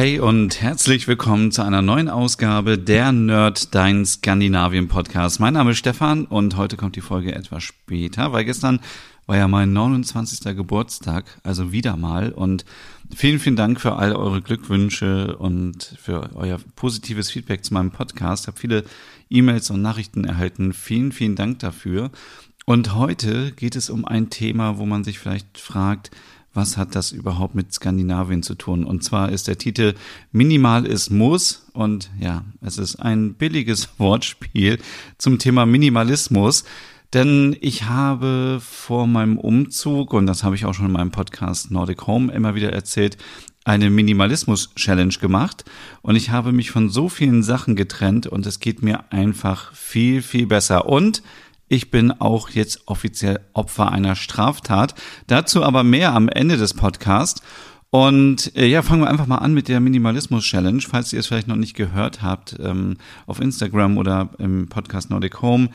Hey und herzlich willkommen zu einer neuen Ausgabe der Nerd Dein Skandinavien Podcast. Mein Name ist Stefan und heute kommt die Folge etwas später, weil gestern war ja mein 29. Geburtstag, also wieder mal und vielen, vielen Dank für all eure Glückwünsche und für euer positives Feedback zu meinem Podcast. Ich habe viele E-Mails und Nachrichten erhalten. Vielen, vielen Dank dafür. Und heute geht es um ein Thema, wo man sich vielleicht fragt, was hat das überhaupt mit Skandinavien zu tun? Und zwar ist der Titel Minimalismus und ja, es ist ein billiges Wortspiel zum Thema Minimalismus. Denn ich habe vor meinem Umzug, und das habe ich auch schon in meinem Podcast Nordic Home immer wieder erzählt, eine Minimalismus-Challenge gemacht und ich habe mich von so vielen Sachen getrennt und es geht mir einfach viel, viel besser. Und ich bin auch jetzt offiziell Opfer einer Straftat. Dazu aber mehr am Ende des Podcasts. Und äh, ja, fangen wir einfach mal an mit der Minimalismus-Challenge. Falls ihr es vielleicht noch nicht gehört habt, ähm, auf Instagram oder im Podcast Nordic Home.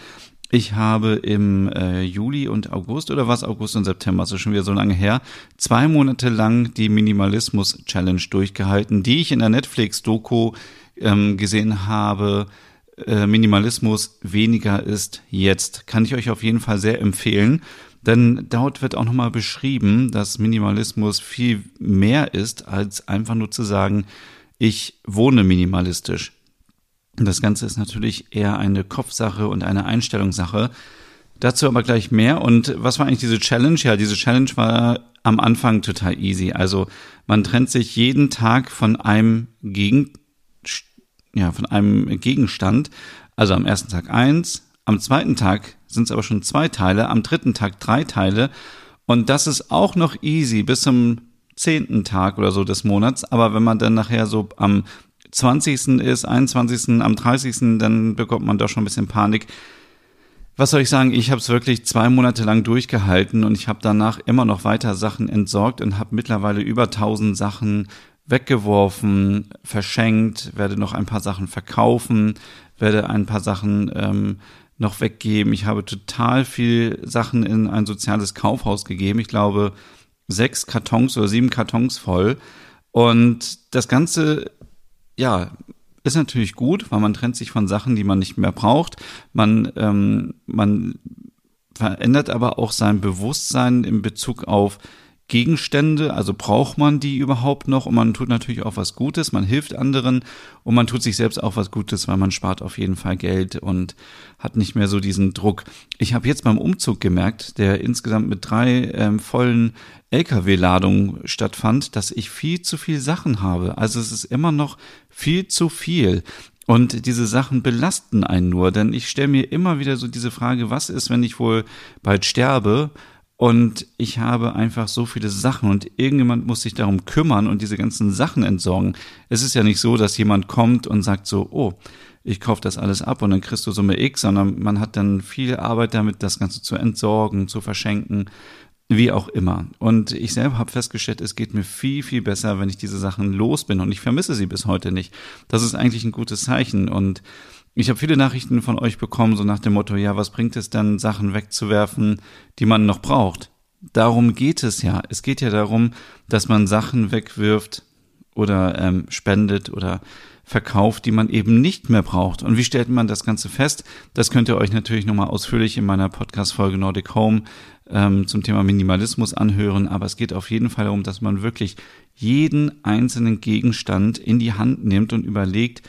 Ich habe im äh, Juli und August oder was August und September, also schon wieder so lange her, zwei Monate lang die Minimalismus Challenge durchgehalten, die ich in der Netflix Doku ähm, gesehen habe äh, Minimalismus weniger ist jetzt. Kann ich euch auf jeden Fall sehr empfehlen. Denn dort wird auch nochmal beschrieben, dass Minimalismus viel mehr ist, als einfach nur zu sagen, ich wohne minimalistisch. Das Ganze ist natürlich eher eine Kopfsache und eine Einstellungssache. Dazu aber gleich mehr. Und was war eigentlich diese Challenge? Ja, diese Challenge war am Anfang total easy. Also man trennt sich jeden Tag von einem Gegenstand ja, von einem Gegenstand. Also am ersten Tag eins, am zweiten Tag sind es aber schon zwei Teile, am dritten Tag drei Teile. Und das ist auch noch easy bis zum zehnten Tag oder so des Monats. Aber wenn man dann nachher so am 20. ist, 21., am 30., dann bekommt man doch schon ein bisschen Panik. Was soll ich sagen? Ich habe es wirklich zwei Monate lang durchgehalten und ich habe danach immer noch weiter Sachen entsorgt und habe mittlerweile über 1000 Sachen weggeworfen, verschenkt, werde noch ein paar Sachen verkaufen, werde ein paar Sachen ähm, noch weggeben. Ich habe total viel Sachen in ein soziales Kaufhaus gegeben. Ich glaube, sechs Kartons oder sieben Kartons voll. Und das Ganze, ja, ist natürlich gut, weil man trennt sich von Sachen, die man nicht mehr braucht. Man, ähm, man verändert aber auch sein Bewusstsein in Bezug auf Gegenstände, also braucht man die überhaupt noch und man tut natürlich auch was Gutes, man hilft anderen und man tut sich selbst auch was Gutes, weil man spart auf jeden Fall Geld und hat nicht mehr so diesen Druck. Ich habe jetzt beim Umzug gemerkt, der insgesamt mit drei ähm, vollen Lkw-Ladungen stattfand, dass ich viel zu viel Sachen habe. Also es ist immer noch viel zu viel. Und diese Sachen belasten einen nur, denn ich stelle mir immer wieder so diese Frage, was ist, wenn ich wohl bald sterbe? Und ich habe einfach so viele Sachen und irgendjemand muss sich darum kümmern und diese ganzen Sachen entsorgen. Es ist ja nicht so, dass jemand kommt und sagt so, oh, ich kaufe das alles ab und dann kriegst du Summe X, sondern man hat dann viel Arbeit damit, das Ganze zu entsorgen, zu verschenken, wie auch immer. Und ich selber habe festgestellt, es geht mir viel, viel besser, wenn ich diese Sachen los bin und ich vermisse sie bis heute nicht. Das ist eigentlich ein gutes Zeichen und ich habe viele Nachrichten von euch bekommen, so nach dem Motto, ja, was bringt es dann, Sachen wegzuwerfen, die man noch braucht? Darum geht es ja. Es geht ja darum, dass man Sachen wegwirft oder ähm, spendet oder verkauft, die man eben nicht mehr braucht. Und wie stellt man das Ganze fest? Das könnt ihr euch natürlich nochmal ausführlich in meiner Podcast-Folge Nordic Home ähm, zum Thema Minimalismus anhören. Aber es geht auf jeden Fall darum, dass man wirklich jeden einzelnen Gegenstand in die Hand nimmt und überlegt,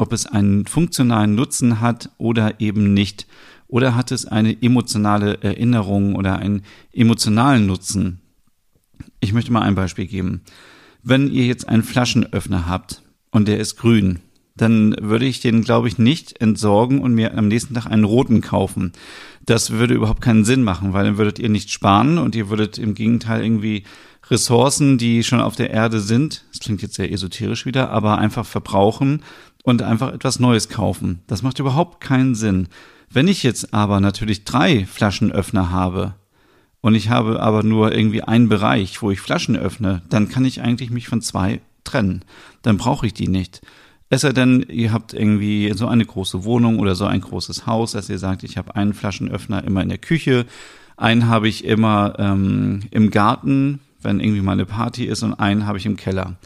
ob es einen funktionalen Nutzen hat oder eben nicht. Oder hat es eine emotionale Erinnerung oder einen emotionalen Nutzen? Ich möchte mal ein Beispiel geben. Wenn ihr jetzt einen Flaschenöffner habt und der ist grün, dann würde ich den, glaube ich, nicht entsorgen und mir am nächsten Tag einen roten kaufen. Das würde überhaupt keinen Sinn machen, weil dann würdet ihr nicht sparen und ihr würdet im Gegenteil irgendwie Ressourcen, die schon auf der Erde sind, das klingt jetzt sehr esoterisch wieder, aber einfach verbrauchen und einfach etwas Neues kaufen. Das macht überhaupt keinen Sinn. Wenn ich jetzt aber natürlich drei Flaschenöffner habe und ich habe aber nur irgendwie einen Bereich, wo ich Flaschen öffne, dann kann ich eigentlich mich von zwei trennen. Dann brauche ich die nicht. Es sei denn, ihr habt irgendwie so eine große Wohnung oder so ein großes Haus, dass ihr sagt, ich habe einen Flaschenöffner immer in der Küche, einen habe ich immer ähm, im Garten, wenn irgendwie mal eine Party ist, und einen habe ich im Keller.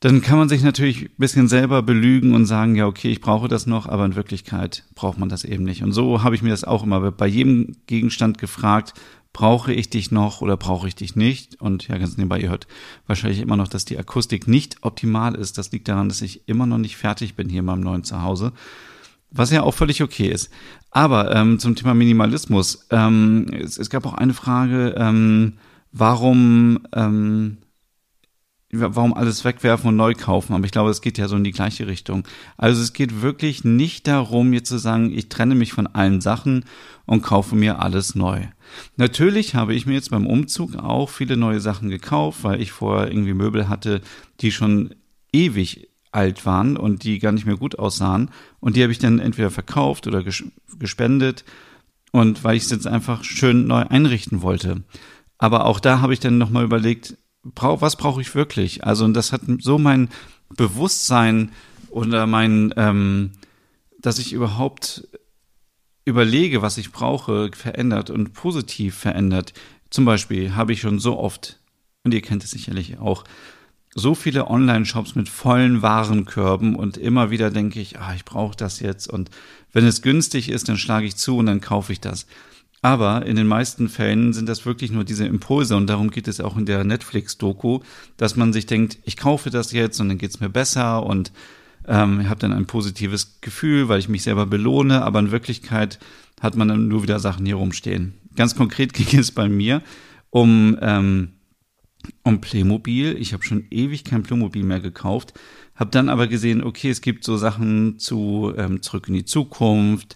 Dann kann man sich natürlich ein bisschen selber belügen und sagen, ja, okay, ich brauche das noch, aber in Wirklichkeit braucht man das eben nicht. Und so habe ich mir das auch immer bei jedem Gegenstand gefragt, brauche ich dich noch oder brauche ich dich nicht? Und ja, ganz nebenbei, ihr hört wahrscheinlich immer noch, dass die Akustik nicht optimal ist. Das liegt daran, dass ich immer noch nicht fertig bin hier in meinem neuen Zuhause. Was ja auch völlig okay ist. Aber ähm, zum Thema Minimalismus. Ähm, es, es gab auch eine Frage, ähm, warum ähm, warum alles wegwerfen und neu kaufen, aber ich glaube, es geht ja so in die gleiche Richtung. Also es geht wirklich nicht darum, jetzt zu sagen, ich trenne mich von allen Sachen und kaufe mir alles neu. Natürlich habe ich mir jetzt beim Umzug auch viele neue Sachen gekauft, weil ich vorher irgendwie Möbel hatte, die schon ewig alt waren und die gar nicht mehr gut aussahen. Und die habe ich dann entweder verkauft oder gespendet und weil ich es jetzt einfach schön neu einrichten wollte. Aber auch da habe ich dann nochmal überlegt, brauch, was brauche ich wirklich? Also, und das hat so mein Bewusstsein oder mein, ähm, dass ich überhaupt überlege, was ich brauche, verändert und positiv verändert. Zum Beispiel habe ich schon so oft, und ihr kennt es sicherlich auch, so viele Online-Shops mit vollen Warenkörben und immer wieder denke ich, ah, ich brauche das jetzt und wenn es günstig ist, dann schlage ich zu und dann kaufe ich das. Aber in den meisten Fällen sind das wirklich nur diese Impulse und darum geht es auch in der Netflix-Doku, dass man sich denkt, ich kaufe das jetzt und dann geht's mir besser und ähm, habe dann ein positives Gefühl, weil ich mich selber belohne, aber in Wirklichkeit hat man dann nur wieder Sachen hier rumstehen. Ganz konkret ging es bei mir um, ähm, um Playmobil. Ich habe schon ewig kein Playmobil mehr gekauft, habe dann aber gesehen, okay, es gibt so Sachen zu ähm, Zurück in die Zukunft,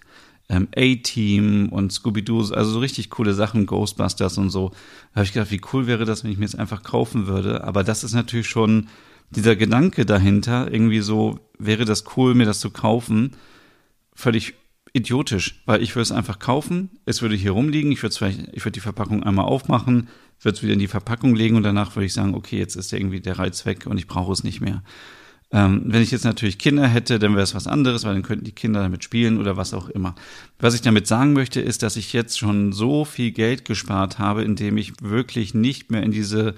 ähm, A-Team und Scooby-Doo, also so richtig coole Sachen, Ghostbusters und so. Da habe ich gedacht, wie cool wäre das, wenn ich mir jetzt einfach kaufen würde. Aber das ist natürlich schon dieser Gedanke dahinter, irgendwie so, wäre das cool, mir das zu kaufen, völlig idiotisch, weil ich würde es einfach kaufen, es würde hier rumliegen, ich würde vielleicht, ich würde die Verpackung einmal aufmachen, würde es wieder in die Verpackung legen und danach würde ich sagen, okay, jetzt ist irgendwie der Reiz weg und ich brauche es nicht mehr. Ähm, wenn ich jetzt natürlich Kinder hätte, dann wäre es was anderes, weil dann könnten die Kinder damit spielen oder was auch immer. Was ich damit sagen möchte, ist, dass ich jetzt schon so viel Geld gespart habe, indem ich wirklich nicht mehr in diese,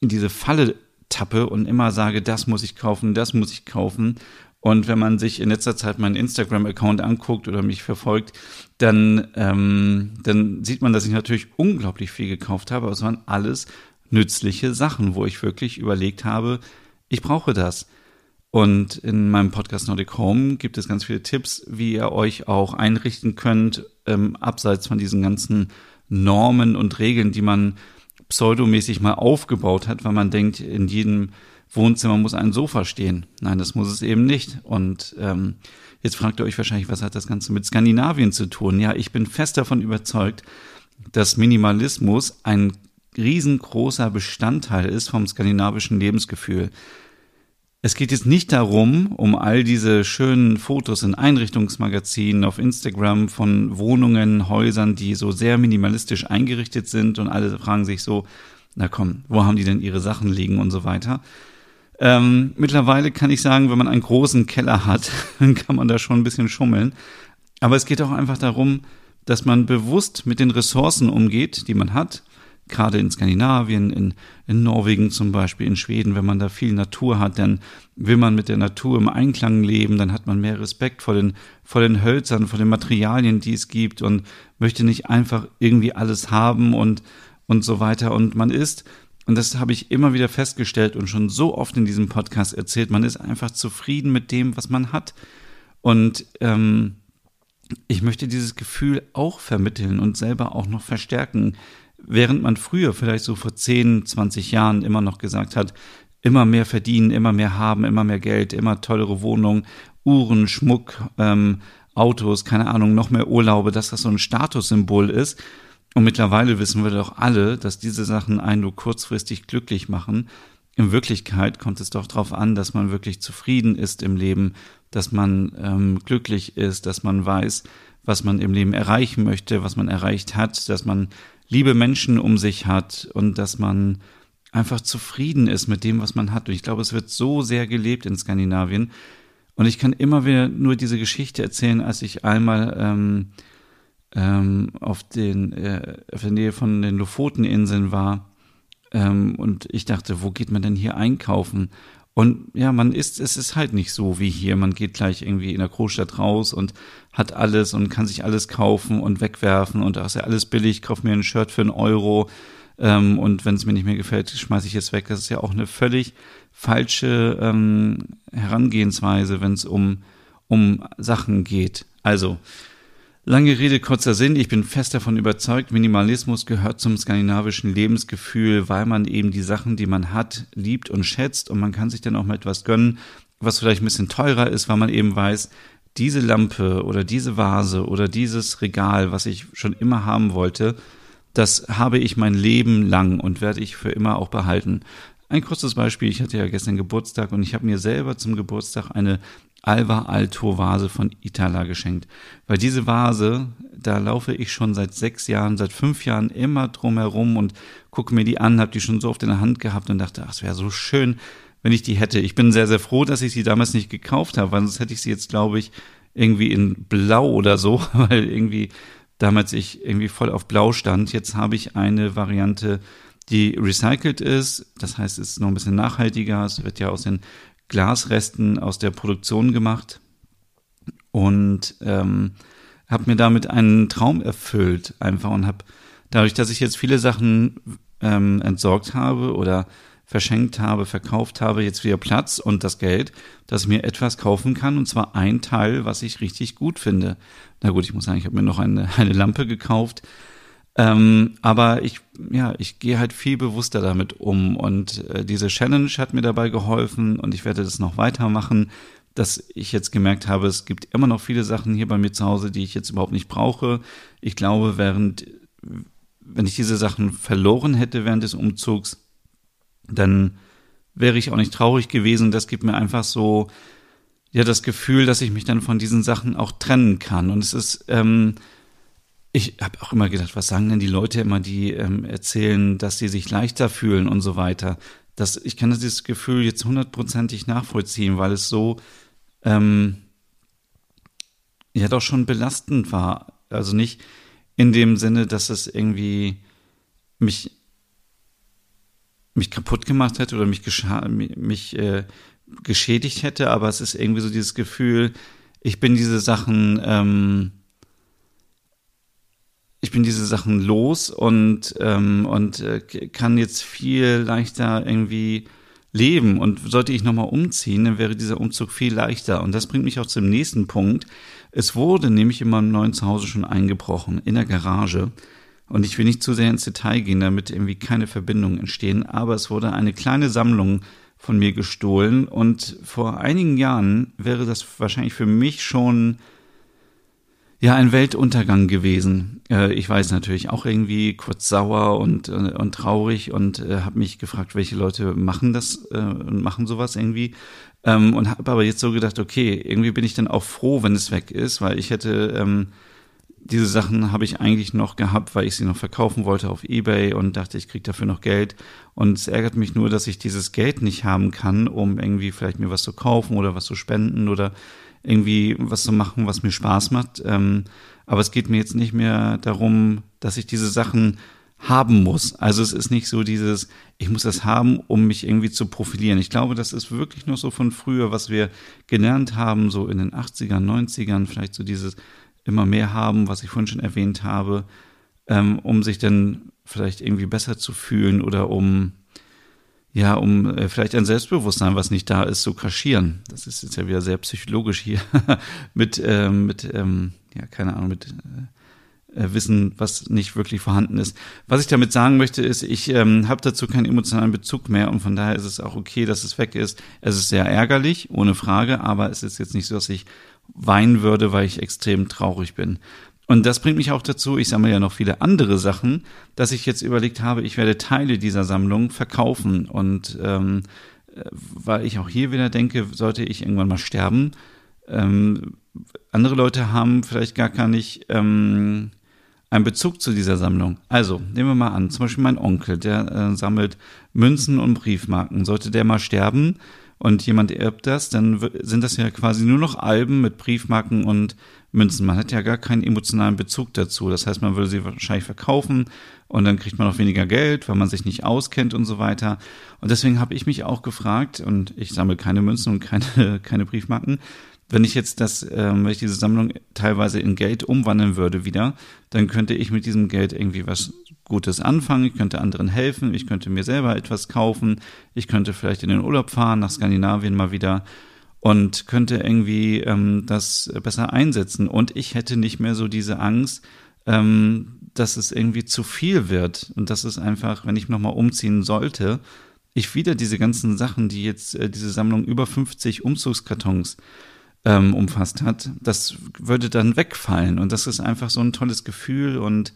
in diese Falle tappe und immer sage, das muss ich kaufen, das muss ich kaufen. Und wenn man sich in letzter Zeit meinen Instagram-Account anguckt oder mich verfolgt, dann, ähm, dann sieht man, dass ich natürlich unglaublich viel gekauft habe. Aber es waren alles nützliche Sachen, wo ich wirklich überlegt habe, ich brauche das. Und in meinem Podcast Nordic Home gibt es ganz viele Tipps, wie ihr euch auch einrichten könnt, ähm, abseits von diesen ganzen Normen und Regeln, die man pseudomäßig mal aufgebaut hat, weil man denkt, in jedem Wohnzimmer muss ein Sofa stehen. Nein, das muss es eben nicht. Und ähm, jetzt fragt ihr euch wahrscheinlich, was hat das Ganze mit Skandinavien zu tun? Ja, ich bin fest davon überzeugt, dass Minimalismus ein riesengroßer Bestandteil ist vom skandinavischen Lebensgefühl. Es geht jetzt nicht darum, um all diese schönen Fotos in Einrichtungsmagazinen auf Instagram von Wohnungen, Häusern, die so sehr minimalistisch eingerichtet sind und alle fragen sich so, na komm, wo haben die denn ihre Sachen liegen und so weiter. Ähm, mittlerweile kann ich sagen, wenn man einen großen Keller hat, dann kann man da schon ein bisschen schummeln. Aber es geht auch einfach darum, dass man bewusst mit den Ressourcen umgeht, die man hat gerade in Skandinavien, in, in Norwegen zum Beispiel, in Schweden, wenn man da viel Natur hat, dann will man mit der Natur im Einklang leben, dann hat man mehr Respekt vor den, vor den Hölzern, vor den Materialien, die es gibt und möchte nicht einfach irgendwie alles haben und, und so weiter. Und man ist, und das habe ich immer wieder festgestellt und schon so oft in diesem Podcast erzählt, man ist einfach zufrieden mit dem, was man hat. Und ähm, ich möchte dieses Gefühl auch vermitteln und selber auch noch verstärken. Während man früher, vielleicht so vor 10, 20 Jahren, immer noch gesagt hat, immer mehr verdienen, immer mehr haben, immer mehr Geld, immer tollere Wohnungen, Uhren, Schmuck, ähm, Autos, keine Ahnung, noch mehr Urlaube, dass das so ein Statussymbol ist, Und mittlerweile wissen wir doch alle, dass diese Sachen einen nur kurzfristig glücklich machen. In Wirklichkeit kommt es doch darauf an, dass man wirklich zufrieden ist im Leben, dass man ähm, glücklich ist, dass man weiß, was man im Leben erreichen möchte, was man erreicht hat, dass man liebe Menschen um sich hat und dass man einfach zufrieden ist mit dem, was man hat. Und ich glaube, es wird so sehr gelebt in Skandinavien. Und ich kann immer wieder nur diese Geschichte erzählen, als ich einmal ähm, ähm, auf, den, äh, auf der Nähe von den Lofoteninseln war. Ähm, und ich dachte, wo geht man denn hier einkaufen? Und ja, man ist, es ist halt nicht so wie hier. Man geht gleich irgendwie in der Großstadt raus und hat alles und kann sich alles kaufen und wegwerfen und da ist ja alles billig, kauf mir ein Shirt für einen Euro. Ähm, und wenn es mir nicht mehr gefällt, schmeiße ich es weg. Das ist ja auch eine völlig falsche ähm, Herangehensweise, wenn es um, um Sachen geht. Also, Lange Rede, kurzer Sinn. Ich bin fest davon überzeugt, Minimalismus gehört zum skandinavischen Lebensgefühl, weil man eben die Sachen, die man hat, liebt und schätzt und man kann sich dann auch mal etwas gönnen, was vielleicht ein bisschen teurer ist, weil man eben weiß, diese Lampe oder diese Vase oder dieses Regal, was ich schon immer haben wollte, das habe ich mein Leben lang und werde ich für immer auch behalten. Ein kurzes Beispiel, ich hatte ja gestern Geburtstag und ich habe mir selber zum Geburtstag eine Alva Alto Vase von Itala geschenkt. Weil diese Vase, da laufe ich schon seit sechs Jahren, seit fünf Jahren immer drum herum und gucke mir die an, habe die schon so oft in der Hand gehabt und dachte, ach, es wäre so schön, wenn ich die hätte. Ich bin sehr, sehr froh, dass ich sie damals nicht gekauft habe, weil sonst hätte ich sie jetzt, glaube ich, irgendwie in Blau oder so, weil irgendwie damals ich irgendwie voll auf Blau stand. Jetzt habe ich eine Variante, die recycelt ist. Das heißt, es ist noch ein bisschen nachhaltiger. Es wird ja aus den Glasresten aus der Produktion gemacht und ähm, habe mir damit einen Traum erfüllt einfach und habe dadurch, dass ich jetzt viele Sachen ähm, entsorgt habe oder verschenkt habe, verkauft habe, jetzt wieder Platz und das Geld, dass ich mir etwas kaufen kann und zwar ein Teil, was ich richtig gut finde. Na gut, ich muss sagen, ich habe mir noch eine, eine Lampe gekauft, ähm, aber ich, ja, ich gehe halt viel bewusster damit um und äh, diese Challenge hat mir dabei geholfen und ich werde das noch weitermachen, dass ich jetzt gemerkt habe, es gibt immer noch viele Sachen hier bei mir zu Hause, die ich jetzt überhaupt nicht brauche. Ich glaube, während, wenn ich diese Sachen verloren hätte während des Umzugs, dann wäre ich auch nicht traurig gewesen. Das gibt mir einfach so, ja, das Gefühl, dass ich mich dann von diesen Sachen auch trennen kann. Und es ist, ähm, ich habe auch immer gedacht, was sagen denn die Leute immer, die ähm, erzählen, dass sie sich leichter fühlen und so weiter. Das, ich kann dieses Gefühl jetzt hundertprozentig nachvollziehen, weil es so ähm, ja doch schon belastend war. Also nicht in dem Sinne, dass es irgendwie mich mich kaputt gemacht hätte oder mich, mich äh, geschädigt hätte, aber es ist irgendwie so dieses Gefühl, ich bin diese Sachen ähm, bin diese Sachen los und, ähm, und äh, kann jetzt viel leichter irgendwie leben. Und sollte ich nochmal umziehen, dann wäre dieser Umzug viel leichter. Und das bringt mich auch zum nächsten Punkt. Es wurde nämlich in meinem neuen Zuhause schon eingebrochen, in der Garage. Und ich will nicht zu sehr ins Detail gehen, damit irgendwie keine Verbindungen entstehen, aber es wurde eine kleine Sammlung von mir gestohlen. Und vor einigen Jahren wäre das wahrscheinlich für mich schon ja, ein Weltuntergang gewesen. Äh, ich weiß natürlich auch irgendwie kurz sauer und, äh, und traurig und äh, habe mich gefragt, welche Leute machen das äh, und machen sowas irgendwie. Ähm, und habe aber jetzt so gedacht, okay, irgendwie bin ich dann auch froh, wenn es weg ist, weil ich hätte ähm, diese Sachen habe ich eigentlich noch gehabt, weil ich sie noch verkaufen wollte auf eBay und dachte, ich krieg dafür noch Geld. Und es ärgert mich nur, dass ich dieses Geld nicht haben kann, um irgendwie vielleicht mir was zu kaufen oder was zu spenden oder irgendwie was zu machen, was mir Spaß macht. Ähm, aber es geht mir jetzt nicht mehr darum, dass ich diese Sachen haben muss. Also es ist nicht so dieses, ich muss das haben, um mich irgendwie zu profilieren. Ich glaube, das ist wirklich noch so von früher, was wir gelernt haben, so in den 80ern, 90ern, vielleicht so dieses immer mehr haben, was ich vorhin schon erwähnt habe, ähm, um sich dann vielleicht irgendwie besser zu fühlen oder um ja, um äh, vielleicht ein Selbstbewusstsein, was nicht da ist, zu kaschieren. Das ist jetzt ja wieder sehr psychologisch hier mit, ähm, mit ähm, ja, keine Ahnung, mit äh, Wissen, was nicht wirklich vorhanden ist. Was ich damit sagen möchte, ist, ich ähm, habe dazu keinen emotionalen Bezug mehr und von daher ist es auch okay, dass es weg ist. Es ist sehr ärgerlich, ohne Frage, aber es ist jetzt nicht so, dass ich weinen würde, weil ich extrem traurig bin. Und das bringt mich auch dazu, ich sammle ja noch viele andere Sachen, dass ich jetzt überlegt habe, ich werde Teile dieser Sammlung verkaufen. Und ähm, äh, weil ich auch hier wieder denke, sollte ich irgendwann mal sterben, ähm, andere Leute haben vielleicht gar, gar nicht ähm, einen Bezug zu dieser Sammlung. Also, nehmen wir mal an, zum Beispiel mein Onkel, der äh, sammelt Münzen und Briefmarken. Sollte der mal sterben, und jemand erbt das, dann sind das ja quasi nur noch Alben mit Briefmarken und Münzen. Man hat ja gar keinen emotionalen Bezug dazu. Das heißt, man würde sie wahrscheinlich verkaufen und dann kriegt man auch weniger Geld, weil man sich nicht auskennt und so weiter. Und deswegen habe ich mich auch gefragt, und ich sammle keine Münzen und keine, keine Briefmarken, wenn ich jetzt das, ähm, wenn ich diese Sammlung teilweise in Geld umwandeln würde wieder, dann könnte ich mit diesem Geld irgendwie was Gutes anfangen. Ich könnte anderen helfen. Ich könnte mir selber etwas kaufen. Ich könnte vielleicht in den Urlaub fahren, nach Skandinavien mal wieder und könnte irgendwie ähm, das besser einsetzen. Und ich hätte nicht mehr so diese Angst, ähm, dass es irgendwie zu viel wird und dass es einfach, wenn ich nochmal umziehen sollte, ich wieder diese ganzen Sachen, die jetzt äh, diese Sammlung über 50 Umzugskartons ähm, umfasst hat, das würde dann wegfallen. Und das ist einfach so ein tolles Gefühl. Und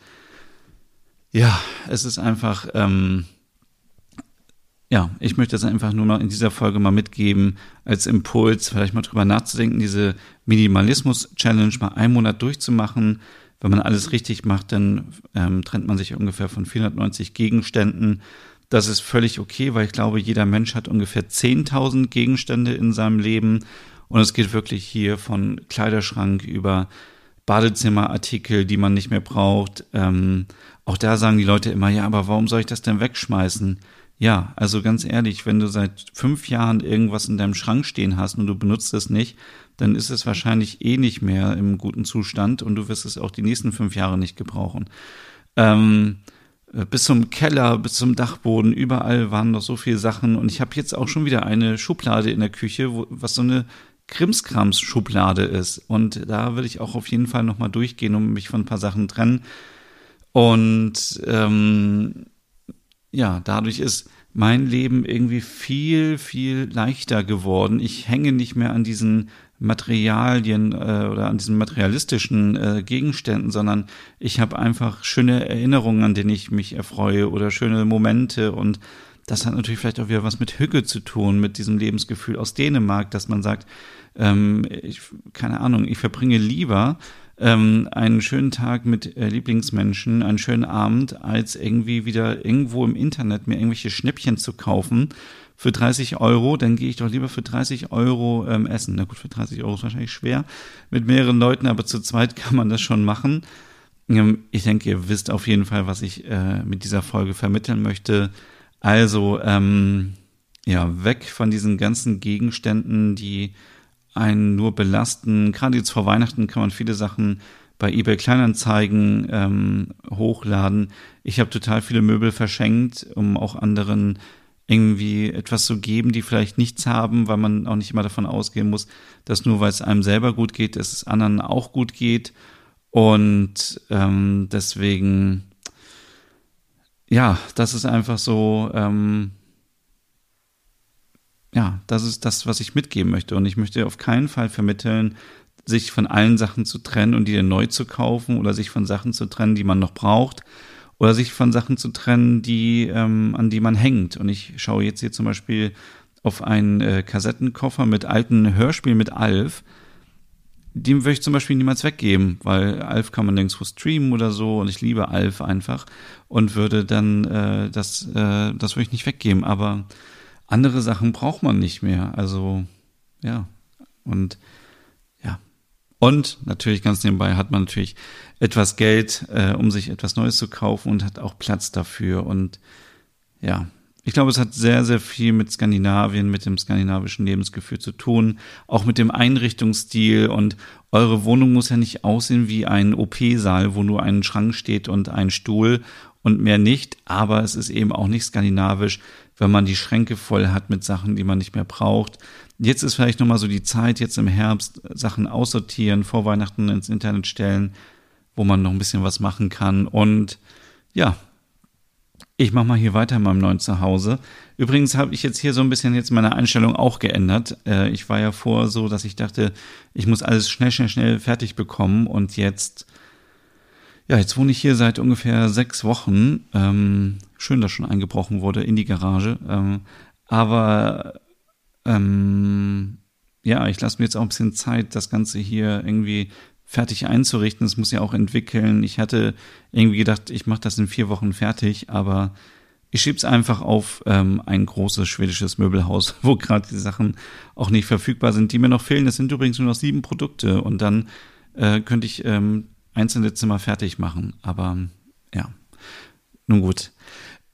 ja, es ist einfach, ähm, ja, ich möchte das einfach nur mal in dieser Folge mal mitgeben, als Impuls, vielleicht mal drüber nachzudenken, diese Minimalismus-Challenge mal einen Monat durchzumachen. Wenn man alles richtig macht, dann ähm, trennt man sich ungefähr von 490 Gegenständen. Das ist völlig okay, weil ich glaube, jeder Mensch hat ungefähr 10.000 Gegenstände in seinem Leben. Und es geht wirklich hier von Kleiderschrank über Badezimmerartikel, die man nicht mehr braucht. Ähm, auch da sagen die Leute immer, ja, aber warum soll ich das denn wegschmeißen? Ja, also ganz ehrlich, wenn du seit fünf Jahren irgendwas in deinem Schrank stehen hast und du benutzt es nicht, dann ist es wahrscheinlich eh nicht mehr im guten Zustand und du wirst es auch die nächsten fünf Jahre nicht gebrauchen. Ähm, bis zum Keller, bis zum Dachboden, überall waren noch so viele Sachen und ich habe jetzt auch schon wieder eine Schublade in der Küche, wo, was so eine Krimskrams-Schublade ist. Und da will ich auch auf jeden Fall nochmal durchgehen und mich von ein paar Sachen trennen. Und ähm, ja, dadurch ist mein Leben irgendwie viel, viel leichter geworden. Ich hänge nicht mehr an diesen Materialien äh, oder an diesen materialistischen äh, Gegenständen, sondern ich habe einfach schöne Erinnerungen, an denen ich mich erfreue oder schöne Momente und das hat natürlich vielleicht auch wieder was mit Hücke zu tun, mit diesem Lebensgefühl aus Dänemark, dass man sagt, ähm, ich, keine Ahnung, ich verbringe lieber ähm, einen schönen Tag mit äh, Lieblingsmenschen, einen schönen Abend, als irgendwie wieder irgendwo im Internet mir irgendwelche Schnäppchen zu kaufen für 30 Euro, dann gehe ich doch lieber für 30 Euro ähm, essen. Na gut, für 30 Euro ist wahrscheinlich schwer mit mehreren Leuten, aber zu zweit kann man das schon machen. Ähm, ich denke, ihr wisst auf jeden Fall, was ich äh, mit dieser Folge vermitteln möchte. Also, ähm, ja, weg von diesen ganzen Gegenständen, die einen nur belasten. Gerade jetzt vor Weihnachten kann man viele Sachen bei eBay Kleinanzeigen ähm, hochladen. Ich habe total viele Möbel verschenkt, um auch anderen irgendwie etwas zu geben, die vielleicht nichts haben, weil man auch nicht immer davon ausgehen muss, dass nur weil es einem selber gut geht, dass es anderen auch gut geht. Und ähm, deswegen ja, das ist einfach so, ähm, ja, das ist das, was ich mitgeben möchte. Und ich möchte auf keinen Fall vermitteln, sich von allen Sachen zu trennen und die dann neu zu kaufen oder sich von Sachen zu trennen, die man noch braucht oder sich von Sachen zu trennen, die, ähm, an die man hängt. Und ich schaue jetzt hier zum Beispiel auf einen äh, Kassettenkoffer mit alten Hörspielen mit Alf den würde ich zum Beispiel niemals weggeben, weil Alf kann man nirgendwo streamen oder so und ich liebe Alf einfach und würde dann äh, das, äh, das würde ich nicht weggeben. Aber andere Sachen braucht man nicht mehr. Also ja und ja und natürlich ganz nebenbei hat man natürlich etwas Geld, äh, um sich etwas Neues zu kaufen und hat auch Platz dafür und ja, ich glaube, es hat sehr, sehr viel mit Skandinavien, mit dem skandinavischen Lebensgefühl zu tun, auch mit dem Einrichtungsstil. Und eure Wohnung muss ja nicht aussehen wie ein OP-Saal, wo nur ein Schrank steht und ein Stuhl und mehr nicht, aber es ist eben auch nicht skandinavisch, wenn man die Schränke voll hat mit Sachen, die man nicht mehr braucht. Jetzt ist vielleicht nochmal so die Zeit, jetzt im Herbst Sachen aussortieren, vor Weihnachten ins Internet stellen, wo man noch ein bisschen was machen kann. Und ja, ich mache mal hier weiter in meinem neuen Zuhause. Übrigens habe ich jetzt hier so ein bisschen jetzt meine Einstellung auch geändert. Äh, ich war ja vor so, dass ich dachte, ich muss alles schnell, schnell, schnell fertig bekommen und jetzt Ja, jetzt wohne ich hier seit ungefähr sechs Wochen. Ähm, schön, dass schon eingebrochen wurde in die Garage. Ähm, aber ähm, ja, ich lasse mir jetzt auch ein bisschen Zeit, das Ganze hier irgendwie fertig einzurichten. Es muss ja auch entwickeln. Ich hatte irgendwie gedacht, ich mache das in vier Wochen fertig, aber ich schieb's einfach auf ähm, ein großes schwedisches Möbelhaus, wo gerade die Sachen auch nicht verfügbar sind, die mir noch fehlen. Es sind übrigens nur noch sieben Produkte und dann äh, könnte ich ähm, einzelne Zimmer fertig machen. Aber ja, nun gut.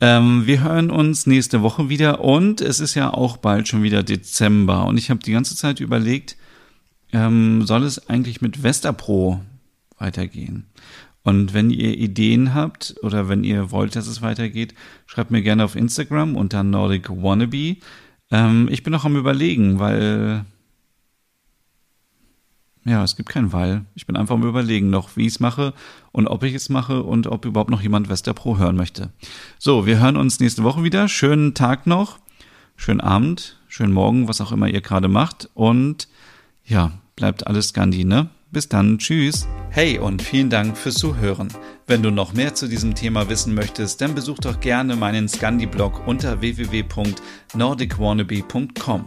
Ähm, wir hören uns nächste Woche wieder und es ist ja auch bald schon wieder Dezember und ich habe die ganze Zeit überlegt, ähm, soll es eigentlich mit Vestapro weitergehen? Und wenn ihr Ideen habt oder wenn ihr wollt, dass es weitergeht, schreibt mir gerne auf Instagram unter Nordic Wannabe. Ähm, ich bin noch am überlegen, weil ja, es gibt kein Weil. Ich bin einfach am überlegen noch, wie ich es mache und ob ich es mache und ob überhaupt noch jemand Westerpro hören möchte. So, wir hören uns nächste Woche wieder. Schönen Tag noch, schönen Abend, schönen Morgen, was auch immer ihr gerade macht. Und ja, bleibt alles Scandi, ne? Bis dann, tschüss. Hey und vielen Dank fürs Zuhören. Wenn du noch mehr zu diesem Thema wissen möchtest, dann besuch doch gerne meinen Scandi-Blog unter www.nordicwannabe.com.